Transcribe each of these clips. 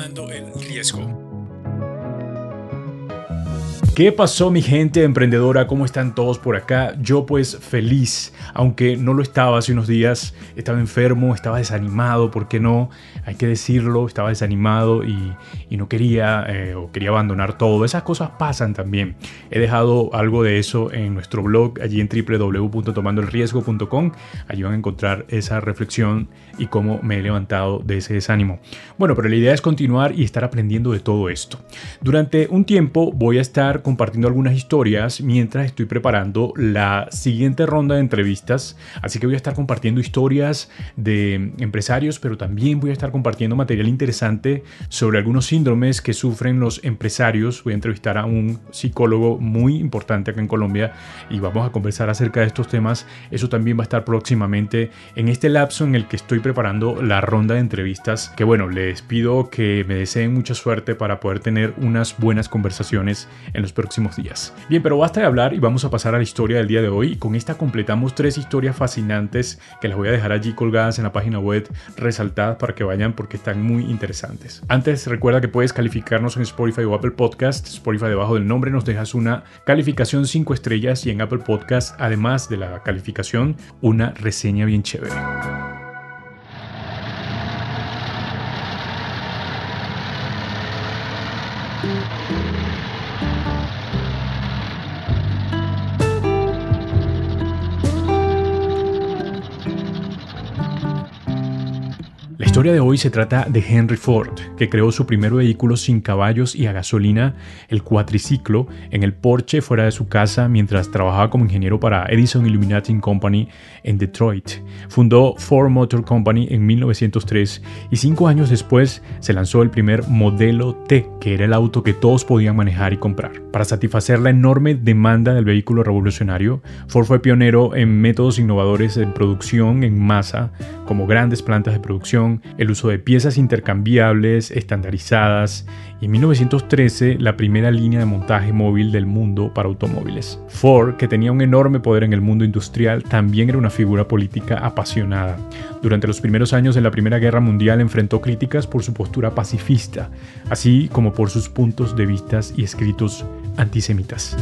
tomando el riesgo. ¿Qué pasó mi gente emprendedora? ¿Cómo están todos por acá? Yo pues feliz, aunque no lo estaba hace unos días, estaba enfermo, estaba desanimado, ¿por qué no? Hay que decirlo, estaba desanimado y, no quería eh, o quería abandonar todo. Esas cosas pasan también. He dejado algo de eso en nuestro blog, allí en www.tomandoelriesgo.com. Allí van a encontrar esa reflexión y cómo me he levantado de ese desánimo. Bueno, pero la idea es continuar y estar aprendiendo de todo esto. Durante un tiempo voy a estar compartiendo algunas historias mientras estoy preparando la siguiente ronda de entrevistas. Así que voy a estar compartiendo historias de empresarios, pero también voy a estar compartiendo material interesante sobre algunos síndromes que sufren los empresarios. Voy a entrevistar a un psicólogo muy importante acá en Colombia y vamos a conversar acerca de estos temas. Eso también va a estar próximamente en este lapso en el que estoy preparando la ronda de entrevistas. Que bueno, les pido que me deseen mucha suerte para poder tener unas buenas conversaciones en los próximos días. Bien, pero basta de hablar y vamos a pasar a la historia del día de hoy. Con esta completamos tres historias fascinantes que las voy a dejar allí colgadas en la página web, resaltadas para que vayan porque están muy interesantes. Antes, recuerda que puedes calificarnos en Spotify o Apple Podcast. Spotify debajo del nombre nos dejas una calificación 5 estrellas y en Apple Podcast, además de la calificación, una reseña bien chévere. Historia de hoy se trata de Henry Ford, que creó su primer vehículo sin caballos y a gasolina, el cuatriciclo, en el porche fuera de su casa mientras trabajaba como ingeniero para Edison Illuminating Company en Detroit. Fundó Ford Motor Company en 1903 y cinco años después se lanzó el primer modelo T, que era el auto que todos podían manejar y comprar. Para satisfacer la enorme demanda del vehículo revolucionario, Ford fue pionero en métodos innovadores de producción en masa, como grandes plantas de producción, el uso de piezas intercambiables, estandarizadas y en 1913 la primera línea de montaje móvil del mundo para automóviles. Ford, que tenía un enorme poder en el mundo industrial, también era una figura política apasionada. Durante los primeros años de la Primera Guerra Mundial enfrentó críticas por su postura pacifista, así como por sus puntos de vista y escritos antisemitas.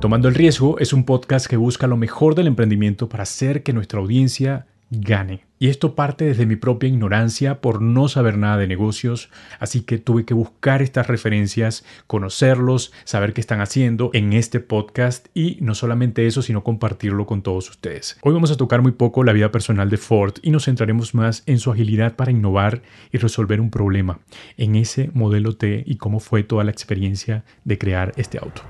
Tomando el Riesgo es un podcast que busca lo mejor del emprendimiento para hacer que nuestra audiencia gane. Y esto parte desde mi propia ignorancia por no saber nada de negocios, así que tuve que buscar estas referencias, conocerlos, saber qué están haciendo en este podcast y no solamente eso, sino compartirlo con todos ustedes. Hoy vamos a tocar muy poco la vida personal de Ford y nos centraremos más en su agilidad para innovar y resolver un problema, en ese modelo T y cómo fue toda la experiencia de crear este auto.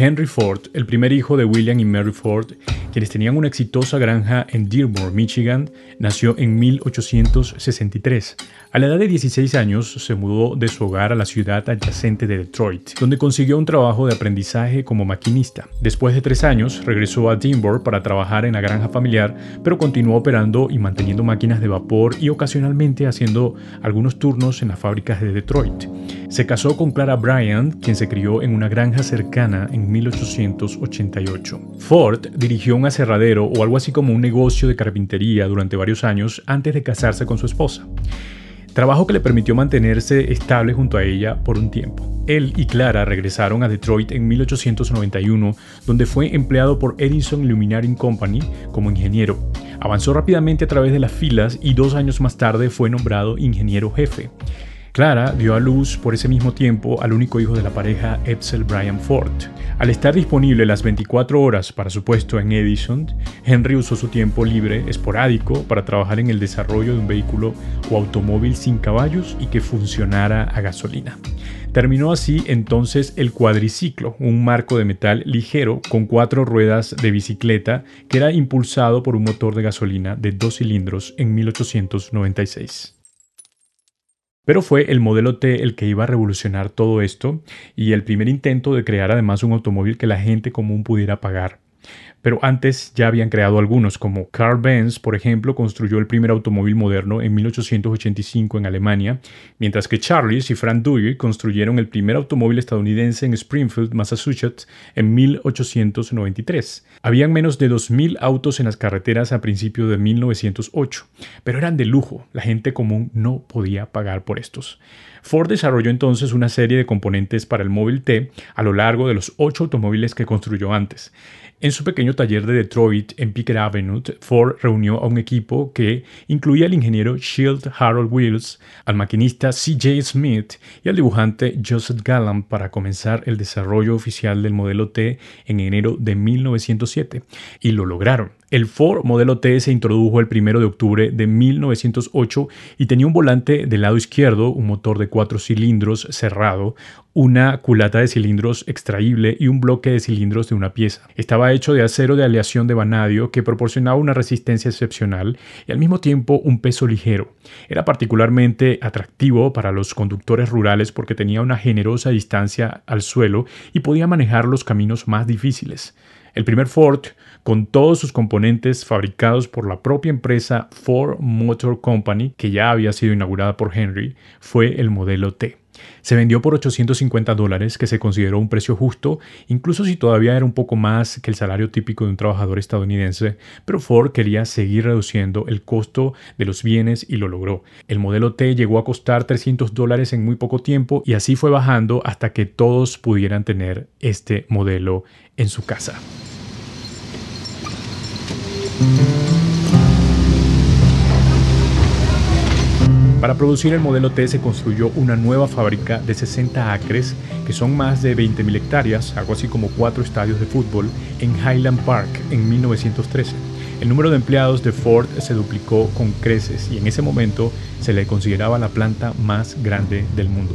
Henry Ford, el primer hijo de William y Mary Ford, quienes tenían una exitosa granja en Dearborn, Michigan, nació en 1863. A la edad de 16 años se mudó de su hogar a la ciudad adyacente de Detroit, donde consiguió un trabajo de aprendizaje como maquinista. Después de tres años regresó a Dearborn para trabajar en la granja familiar, pero continuó operando y manteniendo máquinas de vapor y ocasionalmente haciendo algunos turnos en las fábricas de Detroit. Se casó con Clara Bryant, quien se crió en una granja cercana en 1888. Ford dirigió un aserradero o algo así como un negocio de carpintería durante varios años antes de casarse con su esposa. Trabajo que le permitió mantenerse estable junto a ella por un tiempo. Él y Clara regresaron a Detroit en 1891, donde fue empleado por Edison Illuminating Company como ingeniero. Avanzó rápidamente a través de las filas y dos años más tarde fue nombrado ingeniero jefe. Clara dio a luz por ese mismo tiempo al único hijo de la pareja, Edsel Bryan Ford. Al estar disponible las 24 horas para su puesto en Edison, Henry usó su tiempo libre esporádico para trabajar en el desarrollo de un vehículo o automóvil sin caballos y que funcionara a gasolina. Terminó así entonces el cuadriciclo, un marco de metal ligero con cuatro ruedas de bicicleta que era impulsado por un motor de gasolina de dos cilindros en 1896. Pero fue el modelo T el que iba a revolucionar todo esto y el primer intento de crear además un automóvil que la gente común pudiera pagar. Pero antes ya habían creado algunos, como Carl Benz, por ejemplo, construyó el primer automóvil moderno en 1885 en Alemania, mientras que Charles y Frank Dewey construyeron el primer automóvil estadounidense en Springfield, Massachusetts, en 1893. Habían menos de 2.000 autos en las carreteras a principios de 1908, pero eran de lujo, la gente común no podía pagar por estos. Ford desarrolló entonces una serie de componentes para el Móvil T a lo largo de los ocho automóviles que construyó antes. En su pequeño taller de Detroit, en Picker Avenue, Ford reunió a un equipo que incluía al ingeniero Shield Harold Wills, al maquinista C.J. Smith y al dibujante Joseph Gallant para comenzar el desarrollo oficial del modelo T en enero de 1907. Y lo lograron. El Ford modelo T se introdujo el 1 de octubre de 1908 y tenía un volante del lado izquierdo, un motor de cuatro cilindros cerrado, una culata de cilindros extraíble y un bloque de cilindros de una pieza. Estaba hecho de acero de aleación de vanadio que proporcionaba una resistencia excepcional y al mismo tiempo un peso ligero. Era particularmente atractivo para los conductores rurales porque tenía una generosa distancia al suelo y podía manejar los caminos más difíciles. El primer Ford con todos sus componentes fabricados por la propia empresa Ford Motor Company, que ya había sido inaugurada por Henry, fue el modelo T. Se vendió por 850 dólares, que se consideró un precio justo, incluso si todavía era un poco más que el salario típico de un trabajador estadounidense, pero Ford quería seguir reduciendo el costo de los bienes y lo logró. El modelo T llegó a costar 300 dólares en muy poco tiempo y así fue bajando hasta que todos pudieran tener este modelo en su casa. Para producir el modelo T se construyó una nueva fábrica de 60 acres, que son más de 20.000 hectáreas, algo así como cuatro estadios de fútbol, en Highland Park en 1913. El número de empleados de Ford se duplicó con creces y en ese momento se le consideraba la planta más grande del mundo.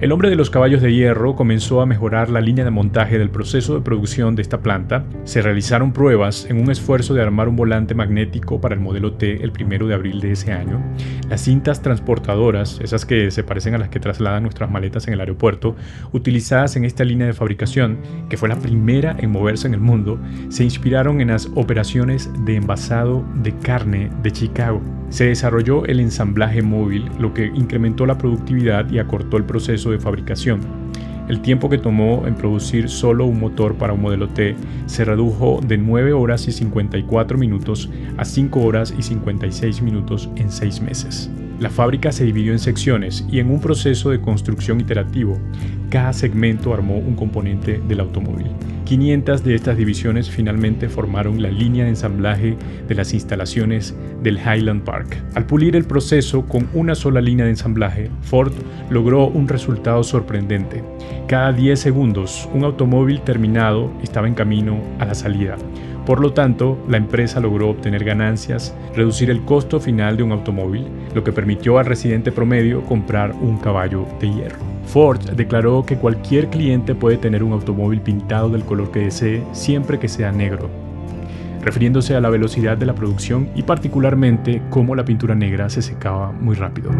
El hombre de los caballos de hierro comenzó a mejorar la línea de montaje del proceso de producción de esta planta. Se realizaron pruebas en un esfuerzo de armar un volante magnético para el modelo T el primero de abril de ese año. Las cintas transportadoras, esas que se parecen a las que trasladan nuestras maletas en el aeropuerto, utilizadas en esta línea de fabricación, que fue la primera en moverse en el mundo, se inspiraron en las operaciones de envasado de carne de Chicago. Se desarrolló el ensamblaje móvil, lo que incrementó la productividad y acortó el proceso de fabricación. El tiempo que tomó en producir solo un motor para un modelo T se redujo de 9 horas y 54 minutos a 5 horas y 56 minutos en 6 meses. La fábrica se dividió en secciones y en un proceso de construcción iterativo, cada segmento armó un componente del automóvil. 500 de estas divisiones finalmente formaron la línea de ensamblaje de las instalaciones del Highland Park. Al pulir el proceso con una sola línea de ensamblaje, Ford logró un resultado sorprendente. Cada 10 segundos, un automóvil terminado estaba en camino a la salida. Por lo tanto, la empresa logró obtener ganancias, reducir el costo final de un automóvil, lo que permitió al residente promedio comprar un caballo de hierro. Ford declaró que cualquier cliente puede tener un automóvil pintado del color que desee siempre que sea negro, refiriéndose a la velocidad de la producción y particularmente cómo la pintura negra se secaba muy rápido.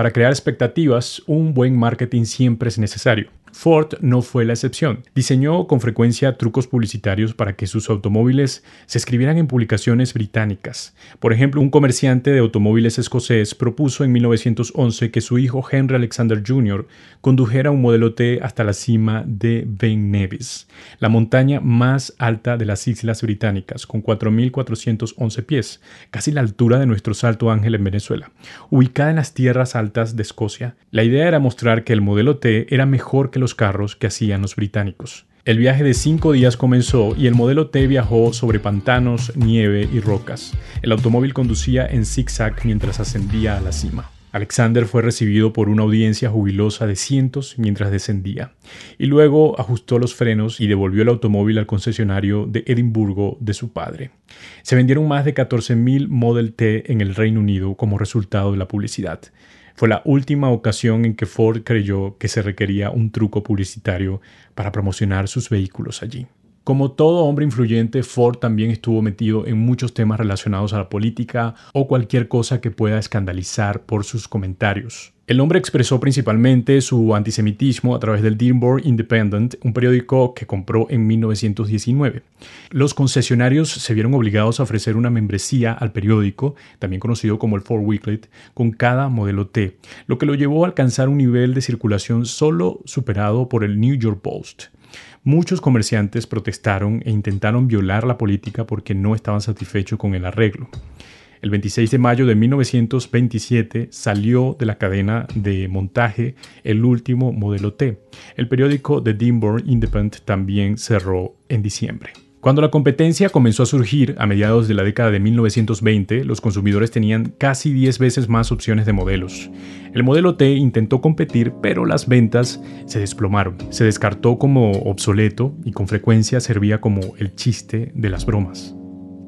Para crear expectativas, un buen marketing siempre es necesario. Ford no fue la excepción. Diseñó con frecuencia trucos publicitarios para que sus automóviles se escribieran en publicaciones británicas. Por ejemplo, un comerciante de automóviles escocés propuso en 1911 que su hijo Henry Alexander Jr. condujera un modelo T hasta la cima de Ben Nevis, la montaña más alta de las Islas Británicas, con 4.411 pies, casi la altura de nuestro Salto Ángel en Venezuela. Ubicada en las tierras altas de Escocia, la idea era mostrar que el modelo T era mejor que los carros que hacían los británicos. El viaje de cinco días comenzó y el modelo T viajó sobre pantanos, nieve y rocas. El automóvil conducía en zigzag mientras ascendía a la cima. Alexander fue recibido por una audiencia jubilosa de cientos mientras descendía, y luego ajustó los frenos y devolvió el automóvil al concesionario de Edimburgo de su padre. Se vendieron más de 14.000 Model T en el Reino Unido como resultado de la publicidad. Fue la última ocasión en que Ford creyó que se requería un truco publicitario para promocionar sus vehículos allí. Como todo hombre influyente, Ford también estuvo metido en muchos temas relacionados a la política o cualquier cosa que pueda escandalizar por sus comentarios. El hombre expresó principalmente su antisemitismo a través del Dearborn Independent, un periódico que compró en 1919. Los concesionarios se vieron obligados a ofrecer una membresía al periódico, también conocido como el Ford Weekly, con cada modelo T, lo que lo llevó a alcanzar un nivel de circulación solo superado por el New York Post. Muchos comerciantes protestaron e intentaron violar la política porque no estaban satisfechos con el arreglo. El 26 de mayo de 1927 salió de la cadena de montaje el último modelo T. El periódico The Dearborn Independent también cerró en diciembre. Cuando la competencia comenzó a surgir a mediados de la década de 1920, los consumidores tenían casi 10 veces más opciones de modelos. El modelo T intentó competir, pero las ventas se desplomaron. Se descartó como obsoleto y con frecuencia servía como el chiste de las bromas.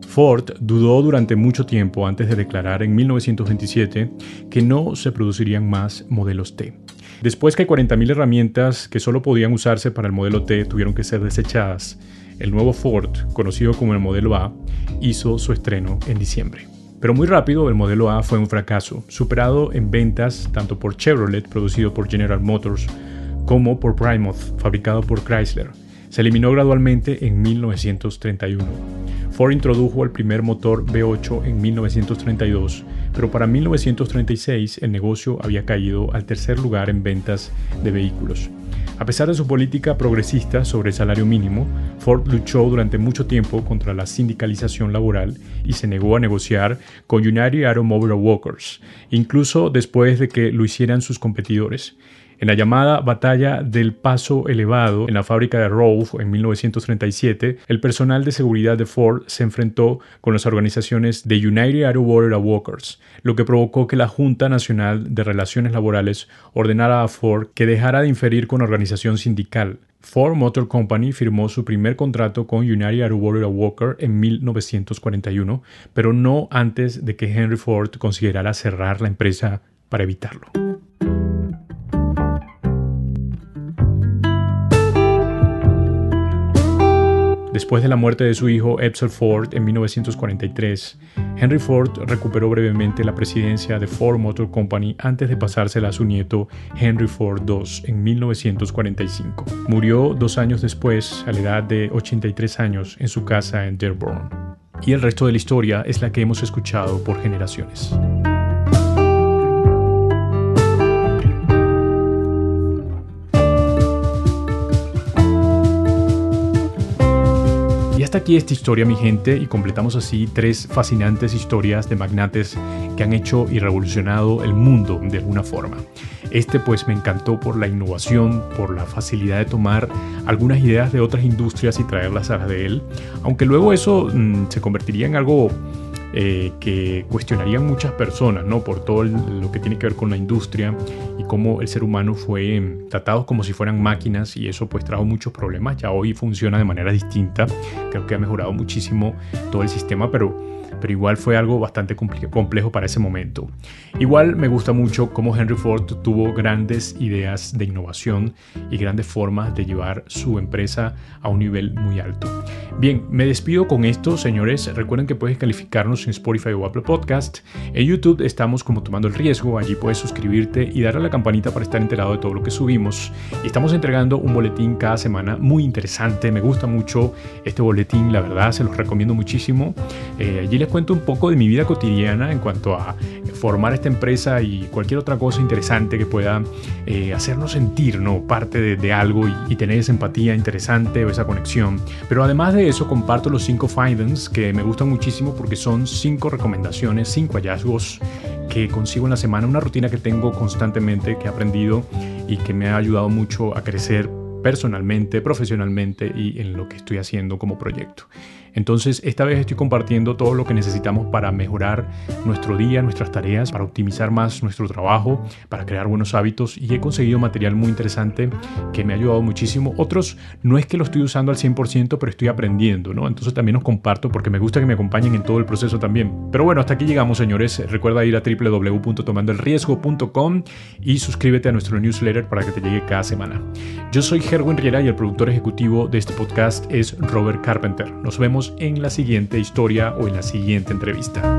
Ford dudó durante mucho tiempo antes de declarar en 1927 que no se producirían más modelos T. Después que 40.000 herramientas que solo podían usarse para el modelo T tuvieron que ser desechadas, el nuevo Ford, conocido como el modelo A, hizo su estreno en diciembre. Pero muy rápido el modelo A fue un fracaso, superado en ventas tanto por Chevrolet, producido por General Motors, como por Plymouth, fabricado por Chrysler. Se eliminó gradualmente en 1931. Ford introdujo el primer motor V8 en 1932, pero para 1936 el negocio había caído al tercer lugar en ventas de vehículos. A pesar de su política progresista sobre el salario mínimo, Ford luchó durante mucho tiempo contra la sindicalización laboral y se negó a negociar con United Automobile Workers, incluso después de que lo hicieran sus competidores. En la llamada Batalla del Paso Elevado en la fábrica de Rowe en 1937, el personal de seguridad de Ford se enfrentó con las organizaciones de United Auto Workers, lo que provocó que la Junta Nacional de Relaciones Laborales ordenara a Ford que dejara de inferir con organización sindical. Ford Motor Company firmó su primer contrato con United Auto Workers en 1941, pero no antes de que Henry Ford considerara cerrar la empresa para evitarlo. Después de la muerte de su hijo Edsel Ford en 1943, Henry Ford recuperó brevemente la presidencia de Ford Motor Company antes de pasársela a su nieto Henry Ford II en 1945. Murió dos años después, a la edad de 83 años, en su casa en Dearborn. Y el resto de la historia es la que hemos escuchado por generaciones. Hasta aquí esta historia, mi gente, y completamos así tres fascinantes historias de magnates que han hecho y revolucionado el mundo de alguna forma. Este pues me encantó por la innovación, por la facilidad de tomar algunas ideas de otras industrias y traerlas a las de él, aunque luego eso mm, se convertiría en algo eh, que cuestionarían muchas personas, ¿no? Por todo lo que tiene que ver con la industria y cómo el ser humano fue em, tratado como si fueran máquinas y eso pues trajo muchos problemas. Ya hoy funciona de manera distinta. Creo que ha mejorado muchísimo todo el sistema, pero pero igual fue algo bastante complejo para ese momento. Igual me gusta mucho cómo Henry Ford tuvo grandes ideas de innovación y grandes formas de llevar su empresa a un nivel muy alto. Bien, me despido con esto, señores. Recuerden que puedes calificarnos en Spotify o Apple Podcast. En YouTube estamos como tomando el riesgo. Allí puedes suscribirte y darle a la campanita para estar enterado de todo lo que subimos. Y estamos entregando un boletín cada semana muy interesante. Me gusta mucho este boletín, la verdad, se los recomiendo muchísimo. Eh, allí les cuento un poco de mi vida cotidiana en cuanto a formar esta empresa y cualquier otra cosa interesante que pueda eh, hacernos sentir ¿no? parte de, algo y, tener esa empatía interesante o esa conexión. Pero además de eso, comparto los cinco findings que me gustan muchísimo porque son cinco recomendaciones, cinco hallazgos que consigo en la semana, una rutina que tengo constantemente, que he aprendido y que me ha ayudado mucho a crecer personalmente, profesionalmente y en lo que estoy haciendo como proyecto. Entonces, esta vez estoy compartiendo todo lo que necesitamos para mejorar nuestro día, nuestras tareas, para optimizar más nuestro trabajo, para crear buenos hábitos y he conseguido material muy interesante que me ha ayudado muchísimo. Otros no es que lo estoy usando al 100%, pero estoy aprendiendo, ¿no? Entonces también os comparto porque me gusta que me acompañen en todo el proceso también. Pero bueno, hasta aquí llegamos, señores. Recuerda ir a www.tomandoelriesgo.com y suscríbete a nuestro newsletter para que te llegue cada semana. Yo soy Gerwin Riera y el productor ejecutivo de este podcast es Robert Carpenter. Nos en la siguiente historia o en la siguiente entrevista.